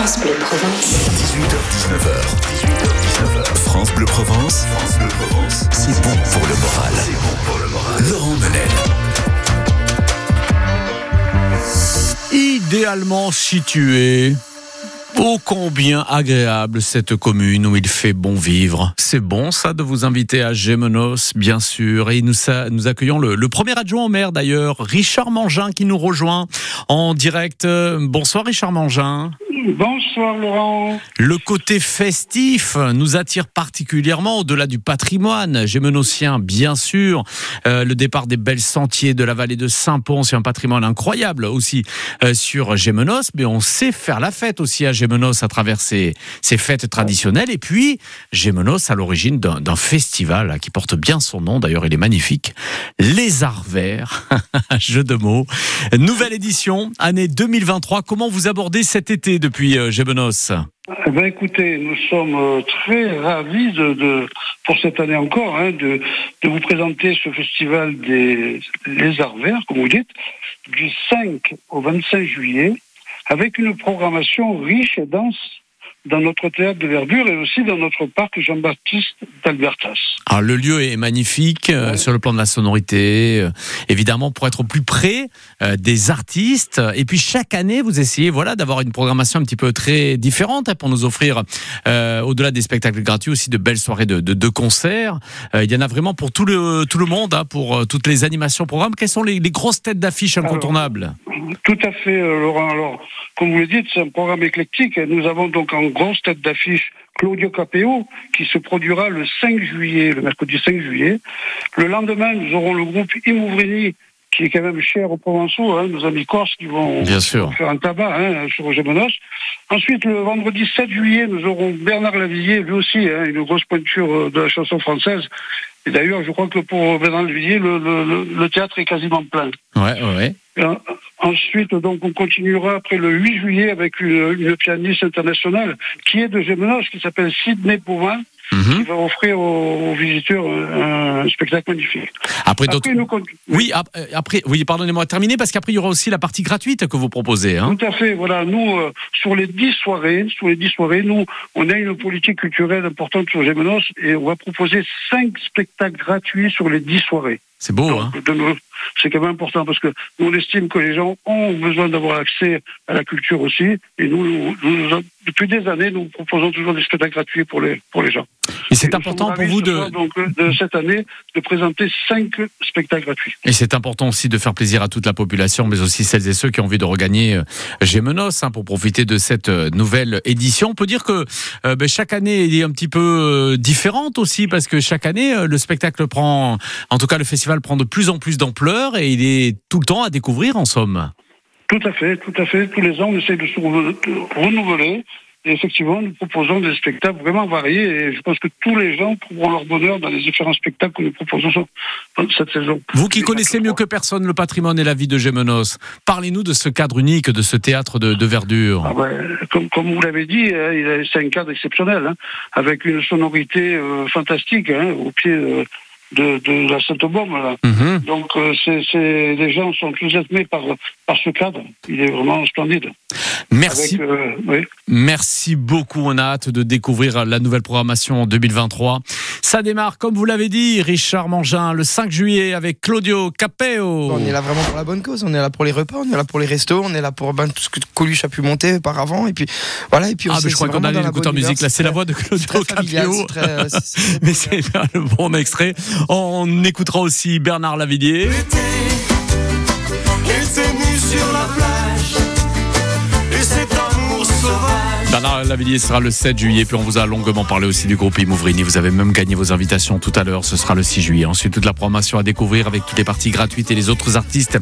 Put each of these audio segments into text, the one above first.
France Bleu Provence. 18h19h. 18h19h. France Bleu Provence. France Bleu Provence. C'est bon pour le moral. C'est bon pour le moral. Laurent Menel. Idéalement situé. Ô combien agréable cette commune où il fait bon vivre. C'est bon ça de vous inviter à Gémenos, bien sûr. Et nous, ça- nous accueillons le, le premier adjoint au maire d'ailleurs, Richard Mangin, qui nous rejoint en direct. Euh, Bonsoir Richard Mangin. Bonsoir Laurent. Le côté festif nous attire particulièrement au-delà du patrimoine gémenosien, bien sûr. Euh, le départ des belles sentiers de la vallée de Saint-Pons, c'est un patrimoine incroyable aussi euh, sur Gémenos, mais on sait faire la fête aussi à Gémenos à travers ses, fêtes traditionnelles. Et puis, Gémenos à l'origine d'un festival qui porte bien son nom, d'ailleurs il est magnifique, Les Arts Verts, jeu de mots. Nouvelle édition, année 2023. Comment vous abordez cet été depuis euh, Gémenos Eh ben, écoutez, nous sommes euh, très ravis de, pour cette année encore hein, de, de vous présenter ce festival des Les Arts Verts, comme vous dites, du 5 au 25 juillet, avec une programmation riche et dense dans notre théâtre de verdure et aussi dans notre parc Jean-Baptiste d'Albertas. Alors le lieu est magnifique euh, sur le plan de la sonorité, euh, évidemment pour être au plus près euh, des artistes. Et puis chaque année, vous essayez voilà d'avoir une programmation un petit peu très différente hein, pour nous offrir, au-delà des spectacles gratuits, aussi de belles soirées de, de, de concerts. Il y en a vraiment pour tout le tout le monde, hein, pour toutes les animations programmes. Quelles sont les, les grosses têtes d'affiches incontournables? Tout à fait, euh, Laurent. Alors, comme vous le dites, c'est un programme éclectique. Nous avons donc en grosse tête d'affiche Claudio Capéo, qui se produira le 5 juillet, le mercredi 5 juillet. Le lendemain, nous aurons le groupe Imouvrini, qui est quand même cher aux Provençaux, hein, nos amis corses qui vont Bien sûr. faire un tabac hein, sur Gémenos. Ensuite, le vendredi 7 juillet, nous aurons Bernard Lavillier, lui aussi, hein, une grosse pointure euh, de la chanson française. Et d'ailleurs, je crois que pour Bernard Lavillier, le, le- le- le théâtre est quasiment plein. Ouais, ouais, Ensuite, donc, on continuera après le 8 juillet avec une, une pianiste internationale qui est de Gémenos, qui s'appelle Sidney Bouvin, qui Mhm. va offrir aux, aux visiteurs un, un spectacle magnifique. Après nous Oui, euh, après, oui, pardonnez-moi, terminé parce qu'après il y aura aussi la partie gratuite que vous proposez. Hein. Tout à fait. Voilà, nous, euh, sur les dix soirées, sur les dix soirées, nous, on a une politique culturelle importante sur Gémenos et on va proposer cinq spectacles gratuits sur les dix soirées. C'est beau, hein. Donc, de nos- c'est quand même important parce que nous, on estime que les gens ont besoin d'avoir accès à la culture aussi. Et nous, nous- nous- depuis des années, nous proposons toujours des spectacles gratuits pour les, pour les gens. Et c'est important pour vous ce de. soir, donc, euh, de cette année, de présenter cinq spectacles gratuits. Et c'est important aussi de faire plaisir à toute la population, mais aussi celles et ceux qui ont envie de regagner euh, Gémenos hein, pour profiter de cette euh, nouvelle édition. On peut dire que euh, ben, chaque année est un petit peu différente aussi, parce que chaque année, le spectacle prend, en tout cas le festival prend de plus en plus d'ampleur et il est tout le temps à découvrir en somme. Tout à fait, tout à fait. Tous les ans, on essaie de se renouveler. Et effectivement, nous proposons des spectacles vraiment variés. Et je pense que tous les gens trouveront leur bonheur dans les différents spectacles que nous proposons sur- cette saison. Vous qui connaissez mieux que personne le patrimoine et la vie de Gémenos, parlez-nous de ce cadre unique, de ce théâtre de, de verdure. Ah ouais, comme, comme vous l'avez dit, hein, c'est un cadre exceptionnel, hein, avec une sonorité euh, fantastique hein, au pied euh, de, de la Sainte-Baume. là. Mhm. Donc, euh, c'est, les gens sont enthousiasmés par, par ce cadre. Il est vraiment splendide. Merci. Avec, euh, oui. Merci beaucoup. On a hâte de découvrir la nouvelle programmation en 2023. Ça démarre, comme vous l'avez dit, Richard Mangin, le 5 juillet avec Claudio Capeo. On est là vraiment pour la bonne cause, on est là pour les repas, on est là pour les restos, on est là pour ben, tout ce que Coluche a pu monter auparavant. Et puis voilà, et puis Ah, on mais je crois qu'on allait en musique. Là, c'est la voix de Claudio Capeo. c'est très, Mais c'est le bon extrait. On écoutera aussi Bernard Lavillier. Bernard Lavillier sera le 7 juillet, puis on vous a longuement parlé aussi du groupe Imouvrini. Vous avez même gagné vos invitations tout à l'heure, ce sera le 6 juillet. Ensuite, toute la programmation à découvrir avec toutes les parties gratuites et les autres artistes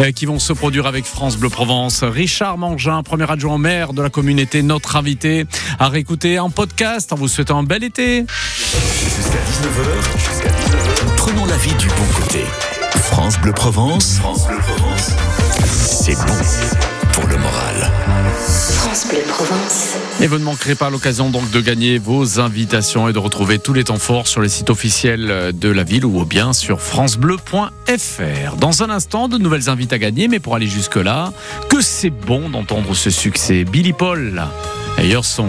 euh, qui vont se produire avec France Bleu Provence. Richard Mangin, premier adjoint maire de la communauté, notre invité, à réécouter en podcast en vous souhaitant un bel été. Jusqu'à 19h. Jusqu'à 19h. Prenons la vie du bon côté. France Bleu Provence. France Bleu Provence. C'est bon pour le moral. France Bleu Provence. Et vous ne manquerez pas l'occasion donc de gagner vos invitations et de retrouver tous les temps forts sur les sites officiels de la ville ou bien sur francebleu.fr. Dans un instant, de nouvelles invites à gagner, mais pour aller jusque-là, que c'est bon d'entendre ce succès. Billy Paul, Ayer Song.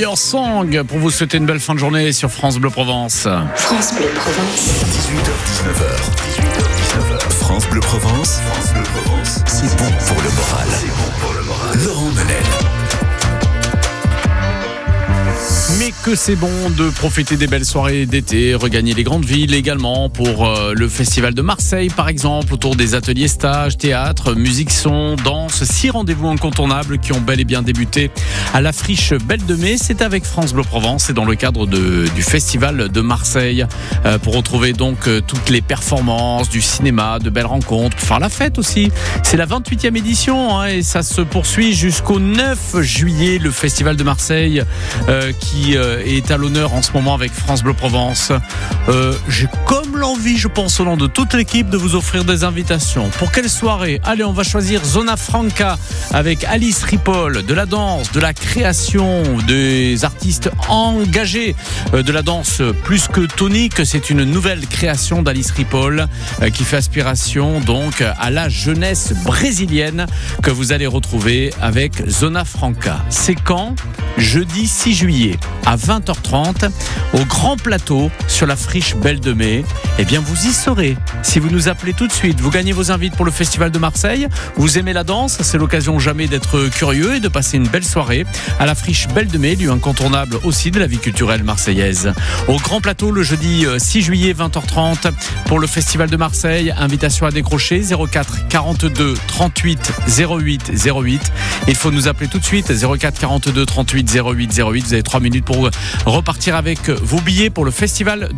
Warrior Song pour vous souhaiter une belle fin de journée sur France Bleu Provence. France Bleu Provence. 18h19h. 18h19h. France Bleu Provence. France Bleu Provence. C'est bon pour le moral. C'est bon pour le moral. que c'est bon de profiter des belles soirées d'été, regagner les grandes villes également pour euh, le festival de Marseille par exemple, autour des ateliers stages, théâtre, musique son, danse, six rendez-vous incontournables qui ont bel et bien débuté à la friche Belle de Mai. C'est avec France Bleu Provence et dans le cadre du festival de Marseille euh, pour retrouver donc euh, toutes les performances, du cinéma, de belles rencontres, pour faire la fête aussi. C'est la 28e édition hein, et ça se poursuit jusqu'au 9 juillet, le festival de Marseille qui euh, est à l'honneur en ce moment avec France Bleu Provence. Euh, j'ai comme l'envie, je pense, au nom de toute l'équipe, de vous offrir des invitations. Pour quelle soirée Allez, on va choisir Zona Franca avec Alice Ripoll, de la danse, de la création, des artistes engagés, euh, de la danse plus que tonique. C'est une nouvelle création d'Alice Ripoll qui fait aspiration donc à la jeunesse brésilienne que vous allez retrouver avec Zona Franca. C'est quand Jeudi 6 juillet à 20h30 au Grand Plateau sur la friche Belle de Mai. Eh bien, vous y serez. Si vous nous appelez tout de suite, vous gagnez vos invites pour le Festival de Marseille. Vous aimez la danse, c'est l'occasion jamais d'être curieux et de passer une belle soirée à la friche Belle de Mai, lieu incontournable aussi de la vie culturelle marseillaise. Au Grand Plateau le jeudi euh, 6 juillet 20h30 pour le Festival de Marseille. Invitation à décrocher 04 42 38 08 08. Il faut nous appeler tout de suite 04 42 38 08 08. Vous avez trois minutes pour repartir avec vos billets pour le Festival